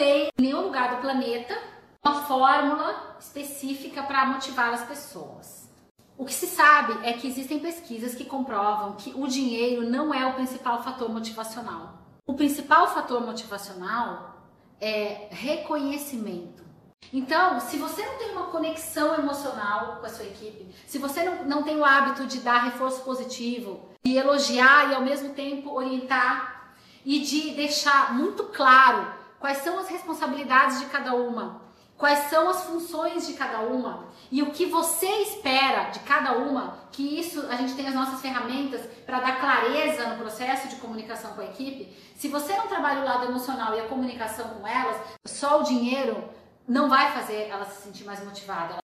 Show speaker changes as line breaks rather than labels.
tem em nenhum lugar do planeta uma fórmula específica para motivar as pessoas. O que se sabe é que existem pesquisas que comprovam que o dinheiro não é o principal fator motivacional. O principal fator motivacional é reconhecimento. Então, se você não tem uma conexão emocional com a sua equipe, se você não, não tem o hábito de dar reforço positivo, de elogiar e ao mesmo tempo orientar e de deixar muito claro quais são as responsabilidades de cada uma, quais são as funções de cada uma? E o que você espera de cada uma, que isso a gente tem as nossas ferramentas para dar clareza no processo de comunicação com a equipe. Se você não trabalha o lado emocional e a comunicação com elas, só o dinheiro não vai fazer ela se sentir mais motivada,